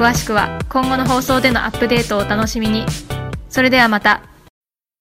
詳しくは今後の放送でのアップデートをお楽しみに。それではまた。